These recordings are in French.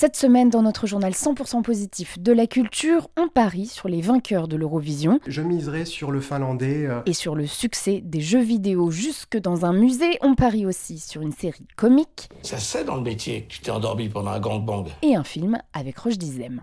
Cette semaine, dans notre journal 100% positif de la culture, on parie sur les vainqueurs de l'Eurovision. Je miserai sur le finlandais. euh, Et sur le succès des jeux vidéo jusque dans un musée, on parie aussi sur une série comique Ça c'est dans le métier que tu t'es endormi pendant un gangbang. et un film avec Roche Dizem.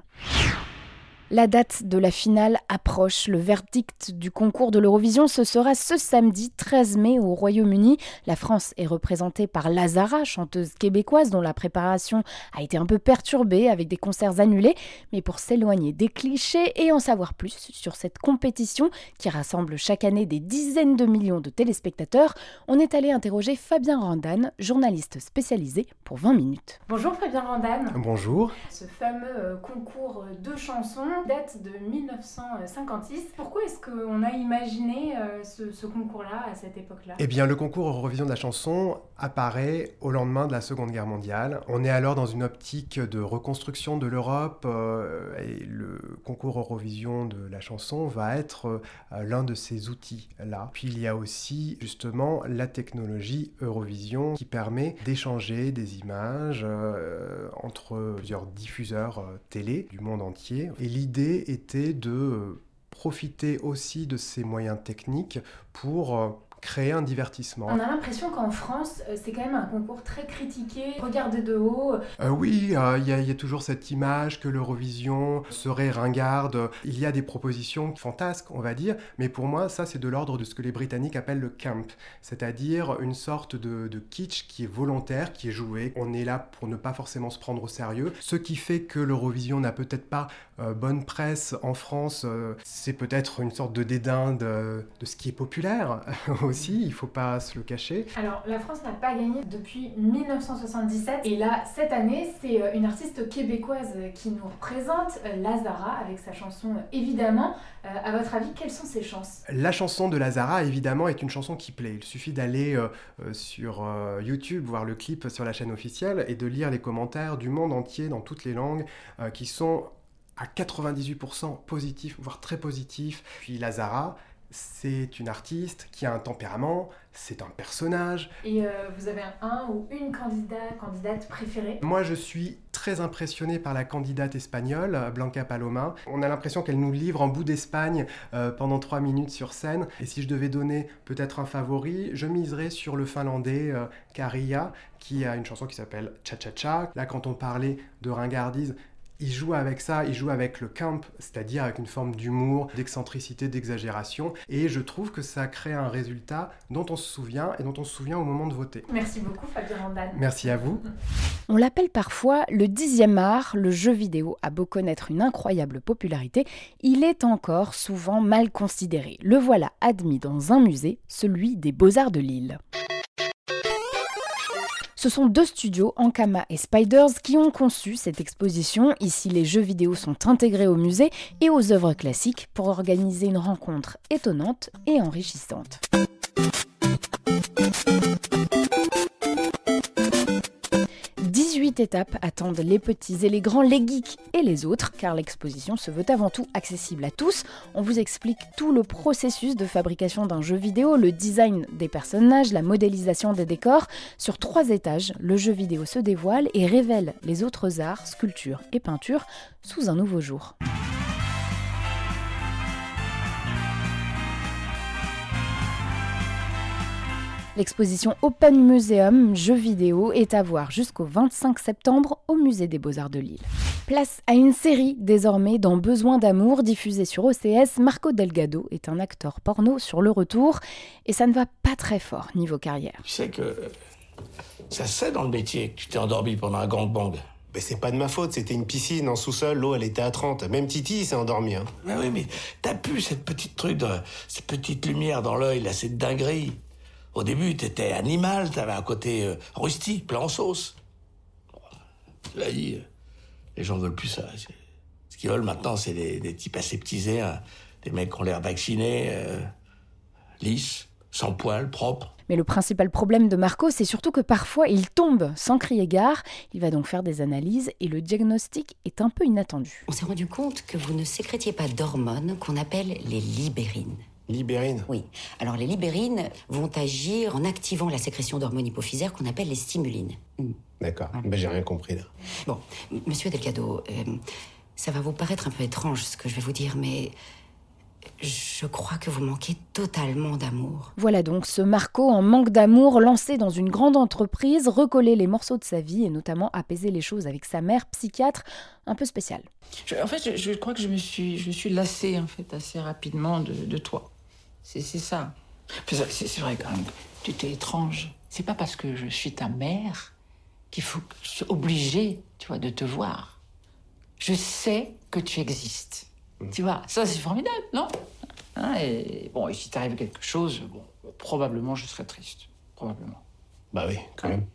La date de la finale approche. Le verdict du concours de l'Eurovision, ce sera ce samedi 13 mai au Royaume-Uni. La France est représentée par Lazara, chanteuse québécoise dont la préparation a été un peu perturbée avec des concerts annulés. Mais pour s'éloigner des clichés et en savoir plus sur cette compétition qui rassemble chaque année des dizaines de millions de téléspectateurs, on est allé interroger Fabien Randan, journaliste spécialisé pour 20 minutes. Bonjour Fabien Randan. Bonjour. Ce fameux euh, concours de chansons date de 1956. Pourquoi est-ce qu'on a imaginé euh, ce, concours-là à cette époque-là? Eh bien, le concours Eurovision de la chanson apparaît au lendemain de la Seconde Guerre mondiale. On est alors dans une optique de reconstruction de l'Europe euh, et le concours Eurovision de la chanson va être euh, l'un de ces outils-là. Puis il y a aussi justement la technologie Eurovision qui permet d'échanger des images entre plusieurs diffuseurs euh, télé du monde entier. Et l'idée était de profiter aussi de ces moyens techniques pour euh, créer un divertissement. On a l'impression qu'en France, euh, c'est quand même un concours très critiqué, regardé de haut. Euh, oui, euh, il y, a- il y a toujours cette image que l'Eurovision serait ringarde. Il y a des propositions fantasques, on va dire, mais pour moi, ça, c'est de l'ordre de ce que les Britanniques appellent le camp, c'est-à-dire une sorte de, de kitsch qui est volontaire, qui est joué. On est là pour ne pas forcément se prendre au sérieux. Ce qui fait que l'Eurovision n'a peut-être pas euh, bonne presse en France, c'est peut-être une sorte de dédain de, de ce qui est populaire aussi, il faut pas se le cacher. Alors, la France n'a pas gagné depuis 1977. Et là, cette année, c'est euh, une artiste québécoise euh, qui nous représente, euh, Lazara, avec sa chanson Évidemment. Euh, à votre avis, quelles sont ses chances? La chanson de Lazara, évidemment, est une chanson qui plaît. Il suffit d'aller euh, sur euh, YouTube, voir le clip sur la chaîne officielle et de lire les commentaires du monde entier dans toutes les langues qui sont à 98% positifs, voire très positifs. Puis Lazara, c'est une artiste qui a un tempérament, c'est un personnage. Et euh, vous avez un ou une candidat, candidate préférée? Moi, je suis très impressionné par la candidate espagnole, Blanca Paloma. On a l'impression qu'elle nous livre en bout d'Espagne euh, pendant trois minutes sur scène. Et si je devais donner peut-être un favori, je miserais sur le finlandais euh, Karia, qui a une chanson qui s'appelle Cha Cha Cha. Là, quand on parlait de ringardise, il joue avec ça, il joue avec le camp, c'est-à-dire avec une forme d'humour, d'excentricité, d'exagération. Et je trouve que ça crée un résultat dont on se souvient et dont on se souvient au moment de voter. Merci beaucoup, Fabien Randan. Merci à vous. On l'appelle parfois le dixième art. Le jeu vidéo a beau connaître une incroyable popularité, il est encore souvent mal considéré. Le voilà admis dans un musée, celui des Beaux-Arts de Lille. Ce sont deux studios, Ankama et Spiders, qui ont conçu cette exposition. Ici, les jeux vidéo sont intégrés au musée et aux œuvres classiques pour organiser une rencontre étonnante et enrichissante. 18 étapes attendent les petits et les grands, les geeks et les autres, car l'exposition se veut avant tout accessible à tous. On vous explique tout le processus de fabrication d'un jeu vidéo, le design des personnages, la modélisation des décors. Sur trois étages, le jeu vidéo se dévoile et révèle les autres arts, sculptures et peintures sous un nouveau jour. L'exposition Open Museum Jeux vidéo est à voir jusqu'au 25 septembre au Musée des Beaux-Arts de Lille. Place à une série désormais dans Besoin d'amour diffusée sur OCS. Marco Delgado est un acteur porno sur le retour et ça ne va pas très fort niveau carrière. Tu sais que euh, ça c'est dans le métier que tu t'es endormi pendant un gangbang. Mais c'est pas de ma faute, c'était une piscine en sous-sol, l'eau elle était à 30. Même Titi s'est endormi. Hein. Mais oui, mais t'as pu cette petite truc, de, cette petite lumière dans l'œil, là, cette dinguerie. Au début, t'étais animal, t'avais un côté euh, rustique, plein en sauce. Là, dit, euh, les gens veulent plus ça. Ce qu'ils veulent maintenant, c'est des, des types aseptisés, hein, des mecs qui ont l'air vaccinés, euh, lisses, sans poils, propres. Mais le principal problème de Marco, c'est surtout que parfois il tombe sans crier gare. Il va donc faire des analyses et le diagnostic est un peu inattendu. On s'est rendu compte que vous ne sécrétiez pas d'hormones qu'on appelle les libérines. Libérine. Oui. Alors les libérines vont agir en activant la sécrétion d'hormones hypophysaires qu'on appelle les stimulines. Hmm. D'accord. Ben, j'ai rien compris là. Bon, monsieur Delgado, euh, ça va vous paraître un peu étrange ce que je vais vous dire, mais je crois que vous manquez totalement d'amour. Voilà donc ce Marco en manque d'amour, lancé dans une grande entreprise, recoller les morceaux de sa vie et notamment apaiser les choses avec sa mère, psychiatre, un peu spéciale. Je- en fait, je, je crois que je me suis, je me suis lassée en fait assez rapidement de, de toi. C'est ça. C'est vrai quand même. Tu t'es étrange. C'est pas parce que je suis ta mère qu'il faut que je sois obligée, tu vois, de te voir. Je sais que tu existes. Tu vois, ça c'est formidable, non? Hein, Et bon, et si t'arrive quelque chose, bon, probablement je serais triste. Probablement. Bah oui, quand même.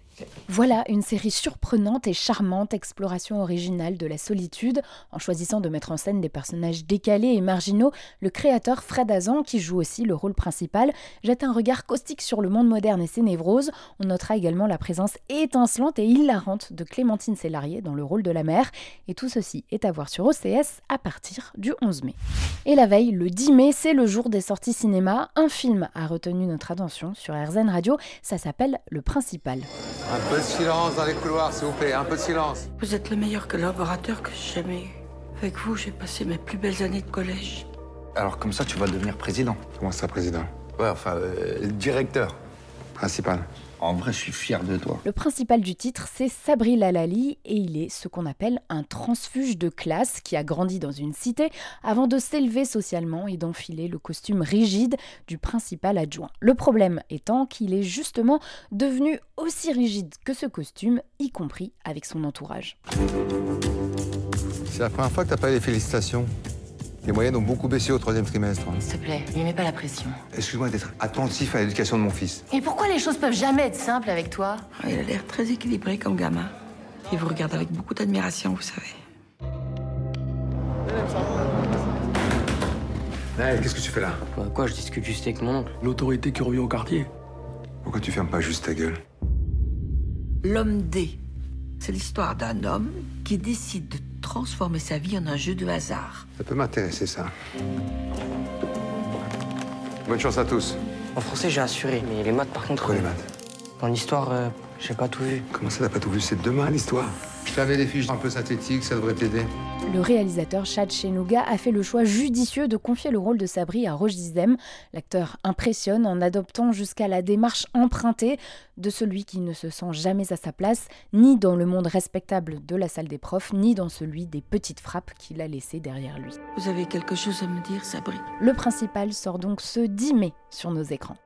Voilà une série surprenante et charmante, exploration originale de la solitude. En choisissant de mettre en scène des personnages décalés et marginaux, le créateur Fred Azan, qui joue aussi le rôle principal, jette un regard caustique sur le monde moderne et ses névroses. On notera également la présence étincelante et hilarante de Clémentine Sélarié dans le rôle de la mère. Et tout ceci est à voir sur OCS à partir du 11 mai. Et la veille, le 10 mai, c'est le jour des sorties cinéma. Un film a retenu notre attention sur RZN Radio. Ça s'appelle Le Principal. Un peu de silence dans les couloirs, s'il vous plaît, un peu de silence. Vous êtes le meilleur collaborateur que j'ai jamais eu. Avec vous, j'ai passé mes plus belles années de collège. Alors comme ça, tu vas devenir président. Comment ça, président? Ouais, enfin, euh, directeur. Principal. En vrai, je suis fier de toi. Le principal du titre, c'est Sabri Lalali et il est ce qu'on appelle un transfuge de classe qui a grandi dans une cité avant de s'élever socialement et d'enfiler le costume rigide du principal adjoint. Le problème étant qu'il est justement devenu aussi rigide que ce costume, y compris avec son entourage. C'est la première fois que t'as pas eu les félicitations. Les moyennes ont beaucoup baissé au troisième trimestre. hein. S'il te plaît, lui mets pas la pression. Excuse-moi d'être attentif à l'éducation de mon fils. Et pourquoi les choses peuvent jamais être simples avec toi? Ah, il a l'air très équilibré comme gamin. Il vous regarde avec beaucoup d'admiration, vous savez. Naël, qu'est-ce que tu fais là? Quoi, je discute juste avec mon oncle. L'autorité qui revient au quartier. Pourquoi tu fermes pas juste ta gueule? L'homme D. C'est l'histoire d'un homme qui décide de transformer sa vie en un jeu de hasard. Ça peut m'intéresser, ça. Bonne chance à tous. En français, j'ai assuré, mais les maths, par contre. Quoi, les maths En histoire, euh, j'ai pas tout vu. Comment ça, t'as pas tout vu? C'est demain, l'histoire Je t'avais des fiches un peu synthétiques, ça devrait t'aider. Le réalisateur Chad Chenouga a fait le choix judicieux de confier le rôle de Sabri à Roche Dizem. L'acteur impressionne en adoptant jusqu'à la démarche empruntée de celui qui ne se sent jamais à sa place, ni dans le monde respectable de la salle des profs, ni dans celui des petites frappes qu'il a laissées derrière lui. Vous avez quelque chose à me dire, Sabri? Le principal sort donc ce 10 mai sur nos écrans.